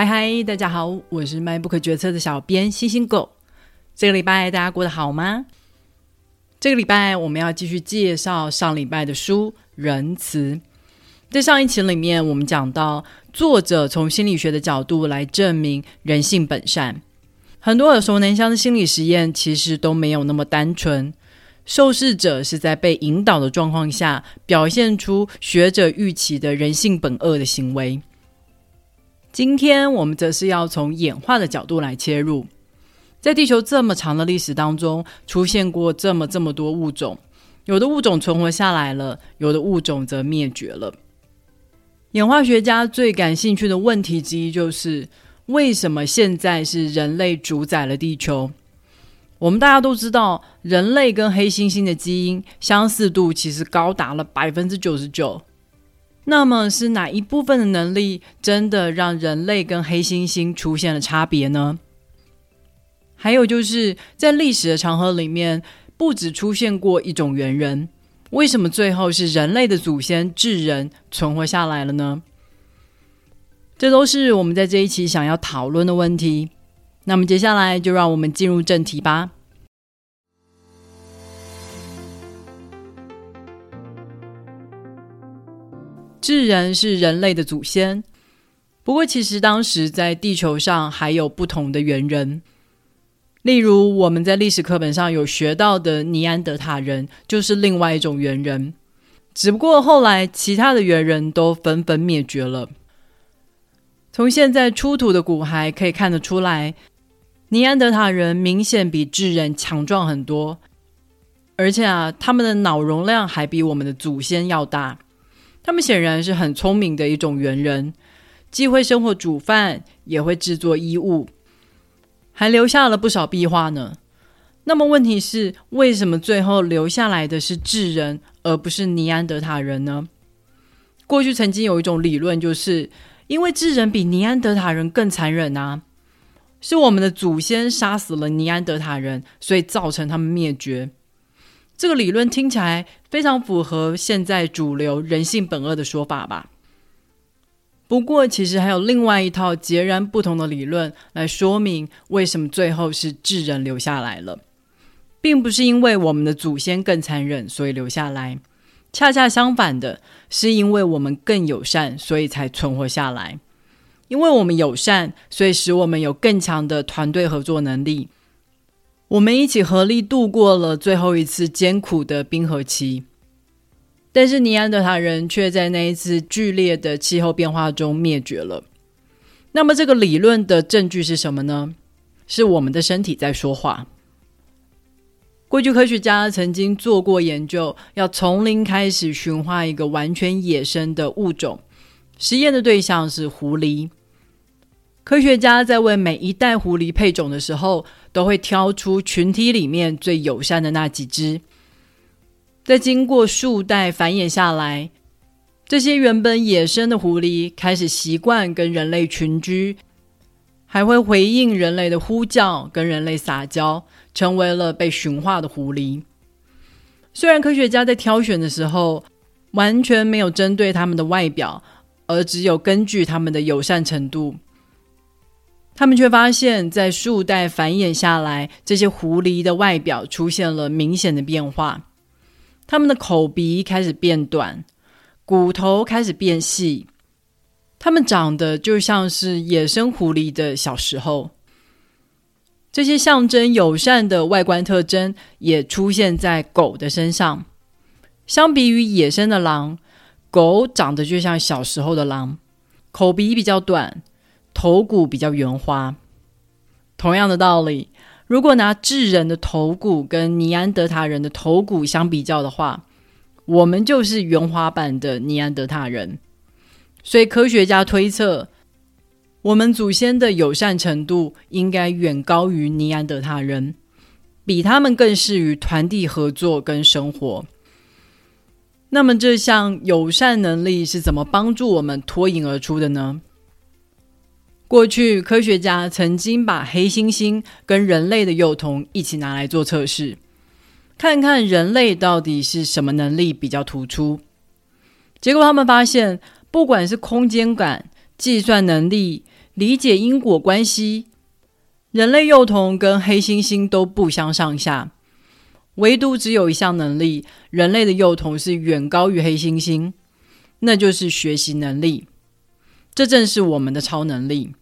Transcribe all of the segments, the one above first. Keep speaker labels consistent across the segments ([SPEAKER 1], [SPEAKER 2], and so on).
[SPEAKER 1] 嗨嗨，大家好，我是卖不可决策的小编星星狗。这个礼拜大家过得好吗？这个礼拜我们要继续介绍上礼拜的书《仁慈》。在上一期里面，我们讲到作者从心理学的角度来证明人性本善。很多耳熟能详的心理实验其实都没有那么单纯，受试者是在被引导的状况下，表现出学者预期的人性本恶的行为。今天我们则是要从演化的角度来切入，在地球这么长的历史当中，出现过这么这么多物种，有的物种存活下来了，有的物种则灭绝了。演化学家最感兴趣的问题之一就是，为什么现在是人类主宰了地球？我们大家都知道，人类跟黑猩猩的基因相似度其实高达了百分之九十九。那么是哪一部分的能力真的让人类跟黑猩猩出现了差别呢？还有就是在历史的长河里面，不止出现过一种猿人，为什么最后是人类的祖先智人存活下来了呢？这都是我们在这一期想要讨论的问题。那么接下来就让我们进入正题吧。智人是人类的祖先，不过其实当时在地球上还有不同的猿人，例如我们在历史课本上有学到的尼安德塔人就是另外一种猿人，只不过后来其他的猿人都纷纷灭绝了。从现在出土的骨骸可以看得出来，尼安德塔人明显比智人强壮很多，而且啊，他们的脑容量还比我们的祖先要大。他们显然是很聪明的一种猿人，既会生火煮饭，也会制作衣物，还留下了不少壁画呢。那么问题是，为什么最后留下来的是智人，而不是尼安德塔人呢？过去曾经有一种理论，就是因为智人比尼安德塔人更残忍啊，是我们的祖先杀死了尼安德塔人，所以造成他们灭绝。这个理论听起来非常符合现在主流人性本恶的说法吧？不过，其实还有另外一套截然不同的理论来说明为什么最后是智人留下来了，并不是因为我们的祖先更残忍所以留下来，恰恰相反的是因为我们更友善所以才存活下来。因为我们友善，所以使我们有更强的团队合作能力。我们一起合力度过了最后一次艰苦的冰河期，但是尼安德塔人却在那一次剧烈的气候变化中灭绝了。那么，这个理论的证据是什么呢？是我们的身体在说话。过去科学家曾经做过研究，要从零开始驯化一个完全野生的物种，实验的对象是狐狸。科学家在为每一代狐狸配种的时候，都会挑出群体里面最友善的那几只。在经过数代繁衍下来，这些原本野生的狐狸开始习惯跟人类群居，还会回应人类的呼叫，跟人类撒娇，成为了被驯化的狐狸。虽然科学家在挑选的时候完全没有针对他们的外表，而只有根据他们的友善程度。他们却发现，在数代繁衍下来，这些狐狸的外表出现了明显的变化。它们的口鼻开始变短，骨头开始变细，它们长得就像是野生狐狸的小时候。这些象征友善的外观特征也出现在狗的身上。相比于野生的狼，狗长得就像小时候的狼，口鼻比较短。头骨比较圆滑，同样的道理，如果拿智人的头骨跟尼安德塔人的头骨相比较的话，我们就是圆滑版的尼安德塔人。所以科学家推测，我们祖先的友善程度应该远高于尼安德塔人，比他们更适于团体合作跟生活。那么，这项友善能力是怎么帮助我们脱颖而出的呢？过去，科学家曾经把黑猩猩跟人类的幼童一起拿来做测试，看看人类到底是什么能力比较突出。结果，他们发现，不管是空间感、计算能力、理解因果关系，人类幼童跟黑猩猩都不相上下。唯独只有一项能力，人类的幼童是远高于黑猩猩，那就是学习能力。这正是我们的超能力，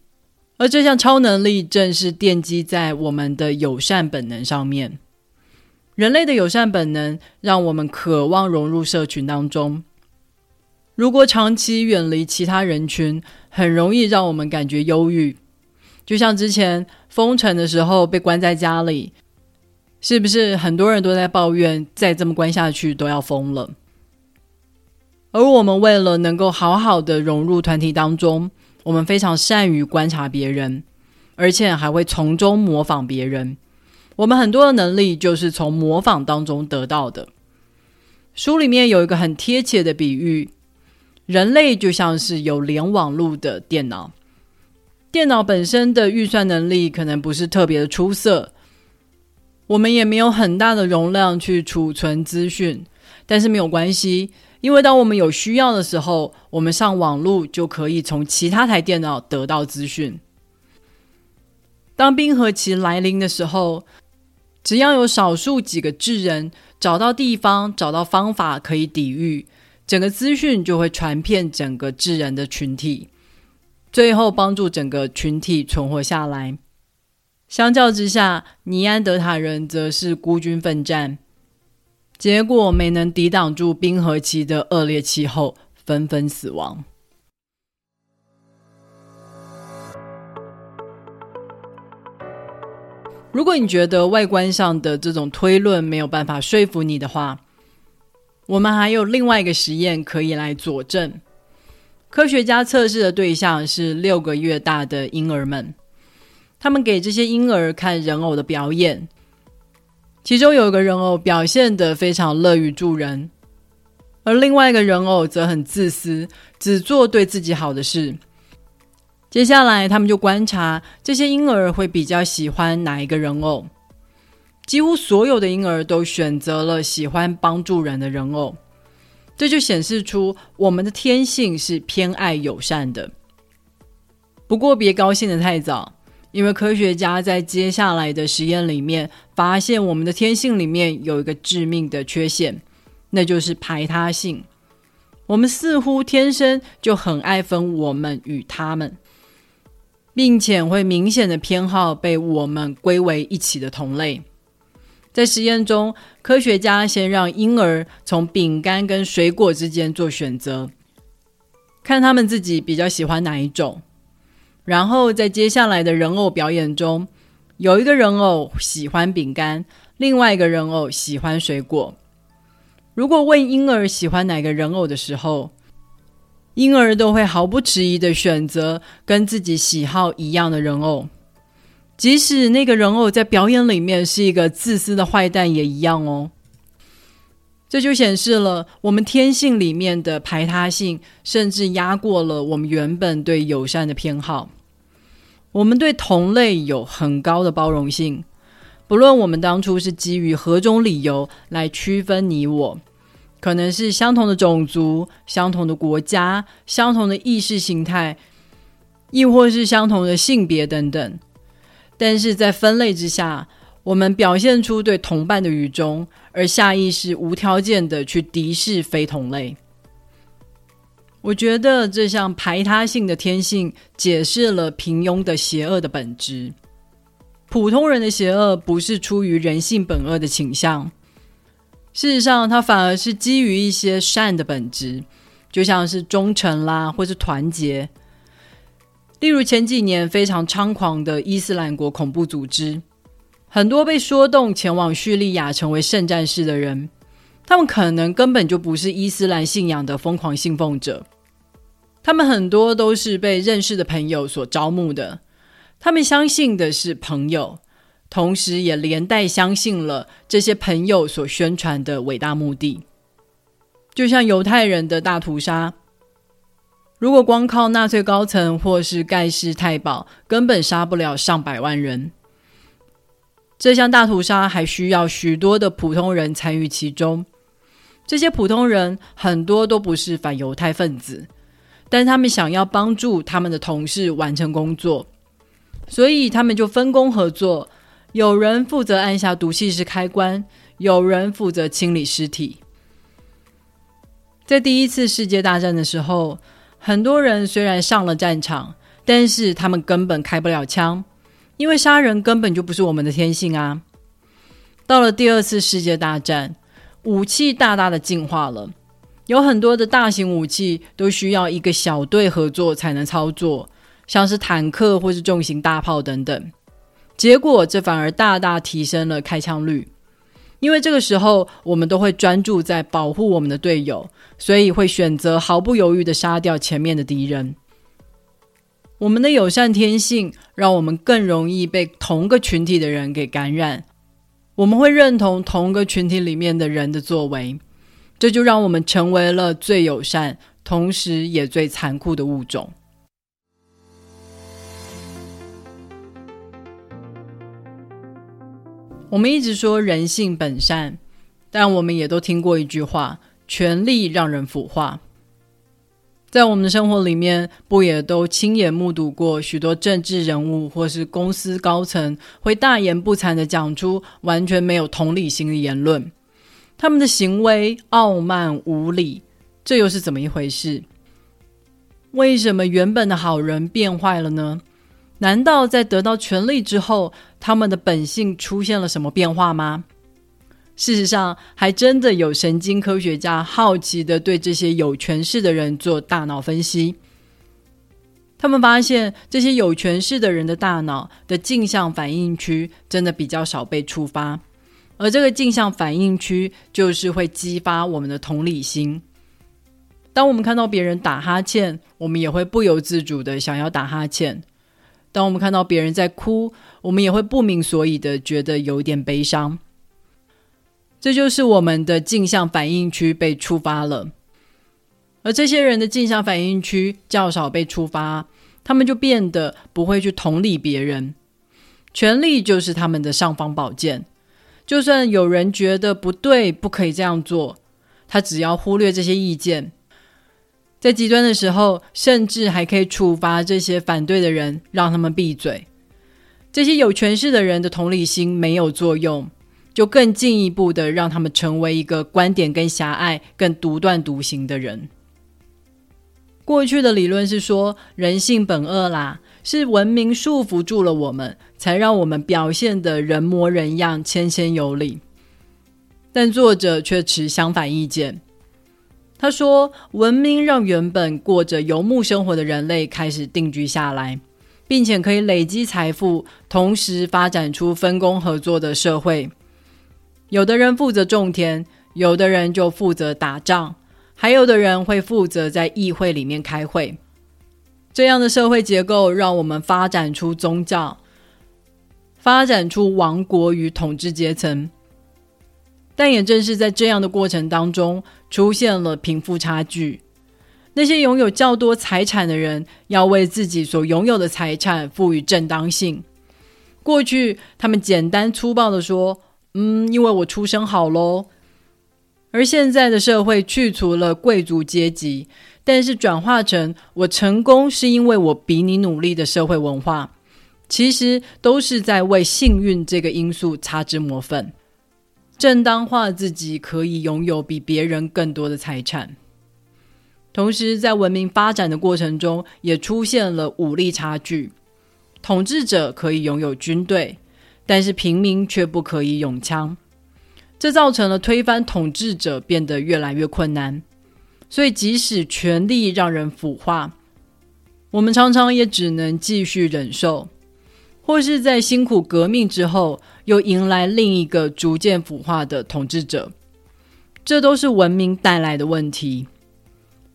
[SPEAKER 1] 而这项超能力正是奠基在我们的友善本能上面。人类的友善本能让我们渴望融入社群当中。如果长期远离其他人群，很容易让我们感觉忧郁。就像之前封城的时候被关在家里。是不是很多人都在抱怨，再这么关下去都要疯了？而我们为了能够好好的融入团体当中，我们非常善于观察别人，而且还会从中模仿别人。我们很多的能力就是从模仿当中得到的。书里面有一个很贴切的比喻：人类就像是有连网路的电脑，电脑本身的运算能力可能不是特别的出色。我们也没有很大的容量去储存资讯，但是没有关系，因为当我们有需要的时候，我们上网络就可以从其他台电脑得到资讯。当冰河期来临的时候，只要有少数几个智人找到地方、找到方法可以抵御，整个资讯就会传遍整个智人的群体，最后帮助整个群体存活下来。相较之下，尼安德塔人则是孤军奋战，结果没能抵挡住冰河期的恶劣气候，纷纷死亡。如果你觉得外观上的这种推论没有办法说服你的话，我们还有另外一个实验可以来佐证。科学家测试的对象是六个月大的婴儿们。他们给这些婴儿看人偶的表演，其中有一个人偶表现得非常乐于助人，而另外一个人偶则很自私，只做对自己好的事。接下来，他们就观察这些婴儿会比较喜欢哪一个人偶。几乎所有的婴儿都选择了喜欢帮助人的人偶，这就显示出我们的天性是偏爱友善的。不过，别高兴的太早。因为科学家在接下来的实验里面发现，我们的天性里面有一个致命的缺陷，那就是排他性。我们似乎天生就很爱分我们与他们，并且会明显的偏好被我们归为一起的同类。在实验中，科学家先让婴儿从饼干跟水果之间做选择，看他们自己比较喜欢哪一种。然后在接下来的人偶表演中，有一个人偶喜欢饼干，另外一个人偶喜欢水果。如果问婴儿喜欢哪个人偶的时候，婴儿都会毫不迟疑的选择跟自己喜好一样的人偶，即使那个人偶在表演里面是一个自私的坏蛋也一样哦。这就显示了我们天性里面的排他性，甚至压过了我们原本对友善的偏好。我们对同类有很高的包容性，不论我们当初是基于何种理由来区分你我，可能是相同的种族、相同的国家、相同的意识形态，亦或是相同的性别等等。但是在分类之下，我们表现出对同伴的愚忠，而下意识无条件的去敌视非同类。我觉得这项排他性的天性解释了平庸的邪恶的本质。普通人的邪恶不是出于人性本恶的倾向，事实上，它反而是基于一些善的本质，就像是忠诚啦，或是团结。例如前几年非常猖狂的伊斯兰国恐怖组织，很多被说动前往叙利亚成为圣战士的人。他们可能根本就不是伊斯兰信仰的疯狂信奉者，他们很多都是被认识的朋友所招募的。他们相信的是朋友，同时也连带相信了这些朋友所宣传的伟大目的。就像犹太人的大屠杀，如果光靠纳粹高层或是盖世太保，根本杀不了上百万人。这项大屠杀还需要许多的普通人参与其中。这些普通人很多都不是反犹太分子，但他们想要帮助他们的同事完成工作，所以他们就分工合作，有人负责按下毒气室开关，有人负责清理尸体。在第一次世界大战的时候，很多人虽然上了战场，但是他们根本开不了枪，因为杀人根本就不是我们的天性啊。到了第二次世界大战，武器大大的进化了。有很多的大型武器都需要一个小队合作才能操作，像是坦克或是重型大炮等等。结果这反而大大提升了开枪率，因为这个时候我们都会专注在保护我们的队友，所以会选择毫不犹豫的杀掉前面的敌人。我们的友善天性让我们更容易被同个群体的人给感染，我们会认同同个群体里面的人的作为。这就让我们成为了最友善，同时也最残酷的物种。我们一直说人性本善，但我们也都听过一句话：权力让人腐化。在我们的生活里面，不也都亲眼目睹过许多政治人物或是公司高层会大言不惭的讲出完全没有同理心的言论？他们的行为傲慢无礼，这又是怎么一回事？为什么原本的好人变坏了呢？难道在得到权力之后，他们的本性出现了什么变化吗？事实上，还真的有神经科学家好奇的对这些有权势的人做大脑分析。他们发现，这些有权势的人的大脑的镜像反应区真的比较少被触发。而这个镜像反应区就是会激发我们的同理心。当我们看到别人打哈欠，我们也会不由自主的想要打哈欠；当我们看到别人在哭，我们也会不明所以的觉得有点悲伤。这就是我们的镜像反应区被触发了。而这些人的镜像反应区较少被触发，他们就变得不会去同理别人。权力就是他们的尚方宝剑。就算有人觉得不对，不可以这样做，他只要忽略这些意见，在极端的时候，甚至还可以处罚这些反对的人，让他们闭嘴。这些有权势的人的同理心没有作用，就更进一步的让他们成为一个观点更狭隘、更独断独行的人。过去的理论是说人性本恶啦。是文明束缚住了我们，才让我们表现的人模人样、谦谦有礼。但作者却持相反意见。他说，文明让原本过着游牧生活的人类开始定居下来，并且可以累积财富，同时发展出分工合作的社会。有的人负责种田，有的人就负责打仗，还有的人会负责在议会里面开会。这样的社会结构让我们发展出宗教，发展出王国与统治阶层。但也正是在这样的过程当中，出现了贫富差距。那些拥有较多财产的人，要为自己所拥有的财产赋予正当性。过去，他们简单粗暴的说：“嗯，因为我出身好喽。”而现在的社会去除了贵族阶级。但是转化成我成功是因为我比你努力的社会文化，其实都是在为幸运这个因素擦脂抹粉，正当化自己可以拥有比别人更多的财产。同时，在文明发展的过程中，也出现了武力差距，统治者可以拥有军队，但是平民却不可以用枪，这造成了推翻统治者变得越来越困难。所以，即使权力让人腐化，我们常常也只能继续忍受，或是在辛苦革命之后，又迎来另一个逐渐腐化的统治者。这都是文明带来的问题。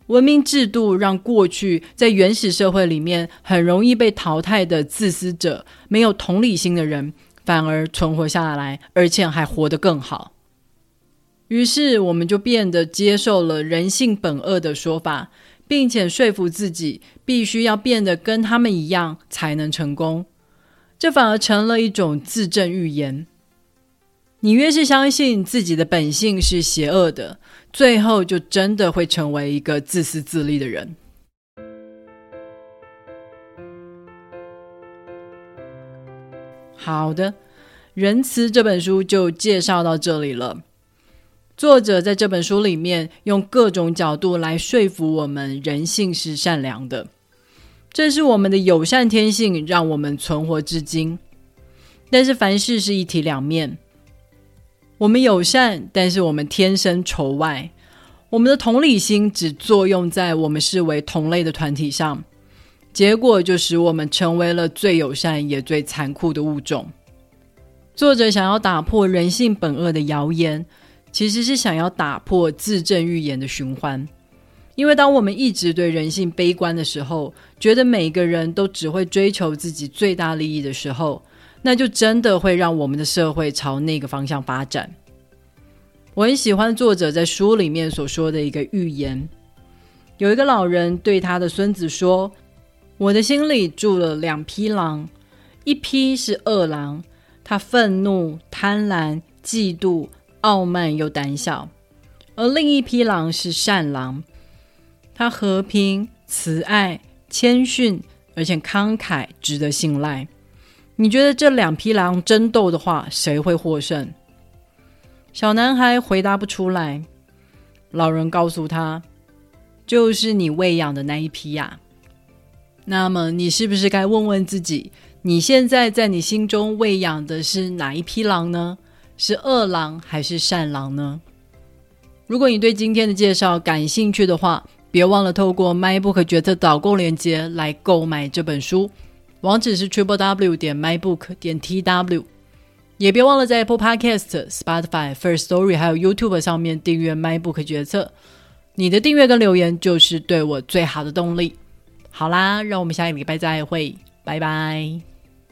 [SPEAKER 1] 文明制度让过去在原始社会里面很容易被淘汰的自私者、没有同理心的人，反而存活下来，而且还活得更好。于是，我们就变得接受了人性本恶的说法，并且说服自己必须要变得跟他们一样才能成功。这反而成了一种自证预言。你越是相信自己的本性是邪恶的，最后就真的会成为一个自私自利的人。好的，仁慈这本书就介绍到这里了。作者在这本书里面用各种角度来说服我们，人性是善良的，这是我们的友善天性，让我们存活至今。但是凡事是一体两面，我们友善，但是我们天生仇外。我们的同理心只作用在我们视为同类的团体上，结果就使我们成为了最友善也最残酷的物种。作者想要打破人性本恶的谣言。其实是想要打破自证预言的循环，因为当我们一直对人性悲观的时候，觉得每个人都只会追求自己最大利益的时候，那就真的会让我们的社会朝那个方向发展。我很喜欢作者在书里面所说的一个预言：有一个老人对他的孙子说：“我的心里住了两匹狼，一匹是恶狼，他愤怒、贪婪、嫉妒。”傲慢又胆小，而另一匹狼是善狼，它和平、慈爱、谦逊，而且慷慨，值得信赖。你觉得这两匹狼争斗的话，谁会获胜？小男孩回答不出来。老人告诉他：“就是你喂养的那一匹呀。”那么，你是不是该问问自己，你现在在你心中喂养的是哪一匹狼呢？是恶狼还是善狼呢？如果你对今天的介绍感兴趣的话，别忘了透过 MyBook 决策导购链接来购买这本书，网址是 triple w 点 mybook 点 tw。也别忘了在 Apple Podcast、Spotify、First Story 还有 YouTube 上面订阅 MyBook 决策。你的订阅跟留言就是对我最好的动力。好啦，让我们下一个礼拜再会，拜拜。